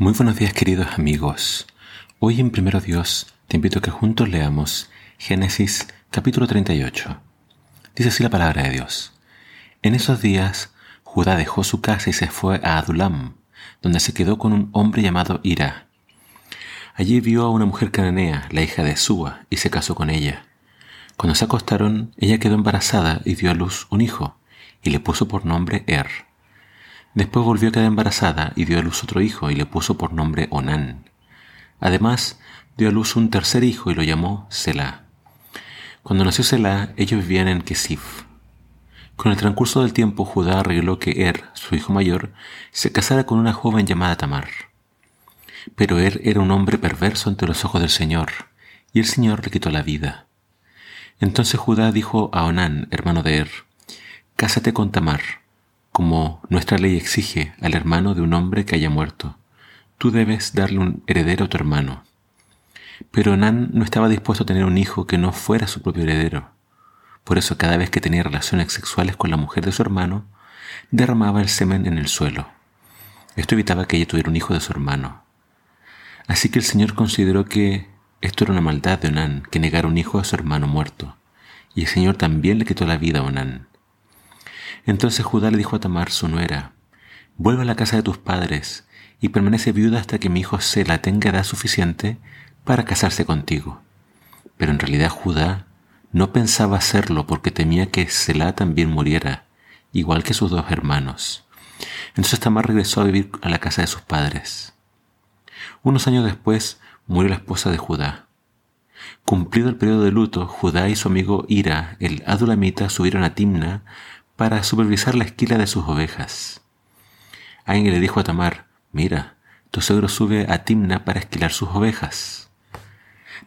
Muy buenos días queridos amigos. Hoy en Primero Dios te invito a que juntos leamos Génesis capítulo 38. Dice así la palabra de Dios. En esos días Judá dejó su casa y se fue a Adulam, donde se quedó con un hombre llamado Ira. Allí vio a una mujer cananea, la hija de Súa, y se casó con ella. Cuando se acostaron, ella quedó embarazada y dio a luz un hijo, y le puso por nombre Er. Después volvió a quedar embarazada y dio a luz otro hijo y le puso por nombre Onán. Además, dio a luz un tercer hijo y lo llamó Selah. Cuando nació Selah, ellos vivían en Kesif. Con el transcurso del tiempo, Judá arregló que Er, su hijo mayor, se casara con una joven llamada Tamar. Pero Er era un hombre perverso ante los ojos del Señor, y el Señor le quitó la vida. Entonces Judá dijo a Onán, hermano de Er, Cásate con Tamar como nuestra ley exige al hermano de un hombre que haya muerto, tú debes darle un heredero a tu hermano. Pero Nan no estaba dispuesto a tener un hijo que no fuera su propio heredero. Por eso cada vez que tenía relaciones sexuales con la mujer de su hermano, derramaba el semen en el suelo. Esto evitaba que ella tuviera un hijo de su hermano. Así que el Señor consideró que esto era una maldad de Onan, que negara un hijo a su hermano muerto, y el Señor también le quitó la vida a Onan. Entonces Judá le dijo a Tamar, su nuera, vuelve a la casa de tus padres y permanece viuda hasta que mi hijo Sela tenga edad suficiente para casarse contigo. Pero en realidad Judá no pensaba hacerlo porque temía que Selah también muriera, igual que sus dos hermanos. Entonces Tamar regresó a vivir a la casa de sus padres. Unos años después murió la esposa de Judá. Cumplido el periodo de luto, Judá y su amigo Ira, el adulamita, subieron a Timna para supervisar la esquila de sus ovejas. Alguien le dijo a Tamar, mira, tu suegro sube a Timna para esquilar sus ovejas.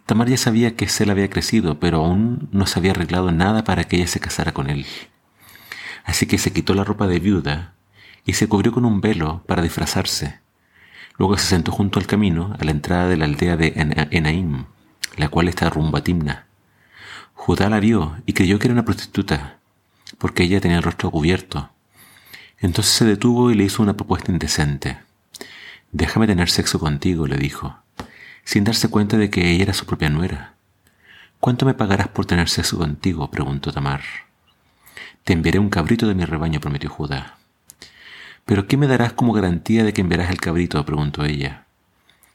Tamar ya sabía que Sel había crecido, pero aún no se había arreglado nada para que ella se casara con él. Así que se quitó la ropa de viuda y se cubrió con un velo para disfrazarse. Luego se sentó junto al camino a la entrada de la aldea de Enaim, la cual está rumbo a Timna. Judá la vio y creyó que era una prostituta, porque ella tenía el rostro cubierto. Entonces se detuvo y le hizo una propuesta indecente. Déjame tener sexo contigo, le dijo, sin darse cuenta de que ella era su propia nuera. ¿Cuánto me pagarás por tener sexo contigo? preguntó Tamar. Te enviaré un cabrito de mi rebaño, prometió Judá. ¿Pero qué me darás como garantía de que enviarás el cabrito? preguntó ella.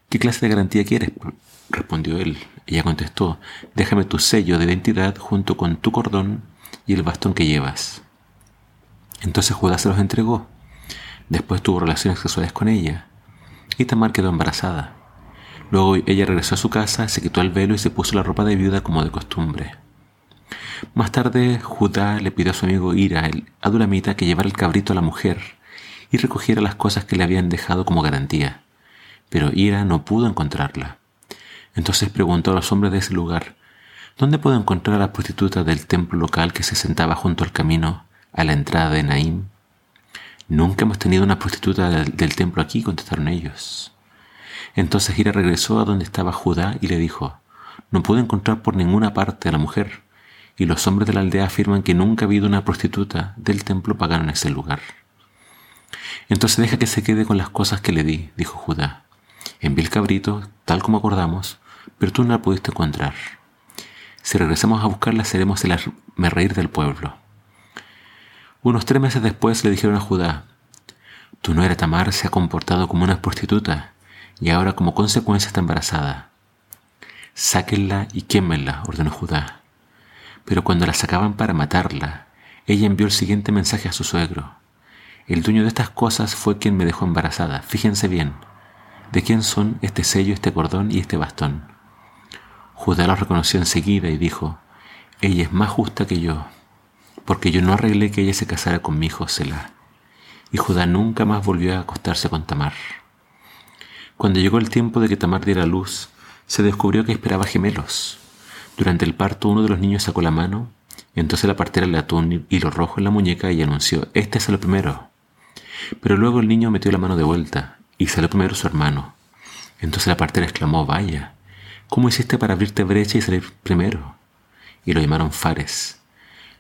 ¿Qué clase de garantía quieres? respondió él. Ella contestó, déjame tu sello de identidad junto con tu cordón y el bastón que llevas. Entonces Judá se los entregó. Después tuvo relaciones sexuales con ella. Y Tamar quedó embarazada. Luego ella regresó a su casa, se quitó el velo y se puso la ropa de viuda como de costumbre. Más tarde, Judá le pidió a su amigo Ira, el adulamita, que llevara el cabrito a la mujer y recogiera las cosas que le habían dejado como garantía. Pero Ira no pudo encontrarla. Entonces preguntó a los hombres de ese lugar, ¿Dónde puedo encontrar a la prostituta del templo local que se sentaba junto al camino a la entrada de Naim? Nunca hemos tenido una prostituta del, templo aquí, contestaron ellos. Entonces Ira regresó a donde estaba Judá y le dijo, no puedo encontrar por ninguna parte a la mujer, y los hombres de la aldea afirman que nunca ha habido una prostituta del templo pagano en ese lugar. Entonces deja que se quede con las cosas que le di, dijo Judá. Envié el cabrito, tal como acordamos, pero tú no la pudiste encontrar. Si regresamos a buscarla, seremos el reír del pueblo. Unos tres meses después le dijeron a Judá, Tu nuera Tamar se ha comportado como una prostituta y ahora como consecuencia está embarazada. Sáquenla y quémenla, ordenó Judá. Pero cuando la sacaban para matarla, ella envió el siguiente mensaje a su suegro. El dueño de estas cosas fue quien me dejó embarazada. Fíjense bien, ¿de quién son este sello, este cordón y este bastón? Judá lo reconoció enseguida y dijo, ella es más justa que yo, porque yo no arreglé que ella se casara con mi hijo Selah. Y Judá nunca más volvió a acostarse con Tamar. Cuando llegó el tiempo de que Tamar diera luz, se descubrió que esperaba gemelos. Durante el parto uno de los niños sacó la mano, entonces la partera le ató un hilo rojo en la muñeca y anunció, este es el primero. Pero luego el niño metió la mano de vuelta, y salió primero su hermano. Entonces la partera exclamó, vaya, ¿Cómo hiciste para abrirte brecha y salir primero? Y lo llamaron Fares.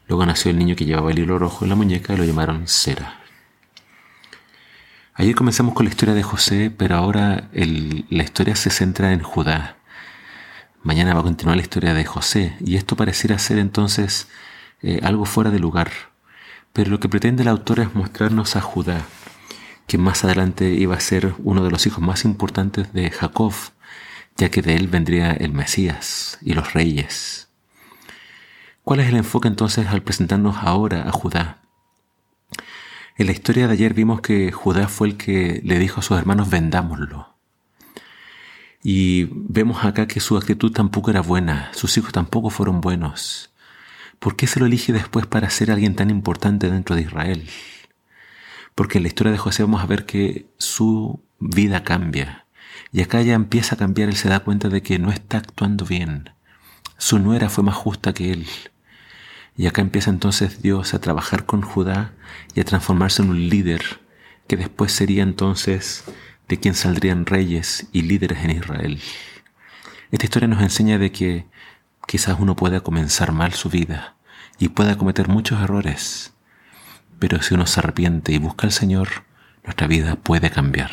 Luego nació el niño que llevaba el hilo rojo en la muñeca y lo llamaron Cera. Ayer comenzamos con la historia de José, pero ahora la historia se centra en Judá. Mañana va a continuar la historia de José, y esto pareciera ser entonces eh, algo fuera de lugar. Pero lo que pretende el autor es mostrarnos a Judá, que más adelante iba a ser uno de los hijos más importantes de Jacob, ya que de él vendría el Mesías y los reyes. ¿Cuál es el enfoque entonces al presentarnos ahora a Judá? En la historia de ayer vimos que Judá fue el que le dijo a sus hermanos vendámoslo. Y vemos acá que su actitud tampoco era buena, sus hijos tampoco fueron buenos. ¿Por qué se lo elige después para ser alguien tan importante dentro de Israel? Porque en la historia de José vamos a ver que su vida cambia. Y acá ya empieza a cambiar, él se da cuenta de que no está actuando bien. Su nuera fue más justa que él. Y acá empieza entonces Dios a trabajar con Judá y a transformarse en un líder que después sería entonces de quien saldrían reyes y líderes en Israel. Esta historia nos enseña de que quizás uno pueda comenzar mal su vida y pueda cometer muchos errores, pero si uno se arrepiente y busca al Señor, nuestra vida puede cambiar.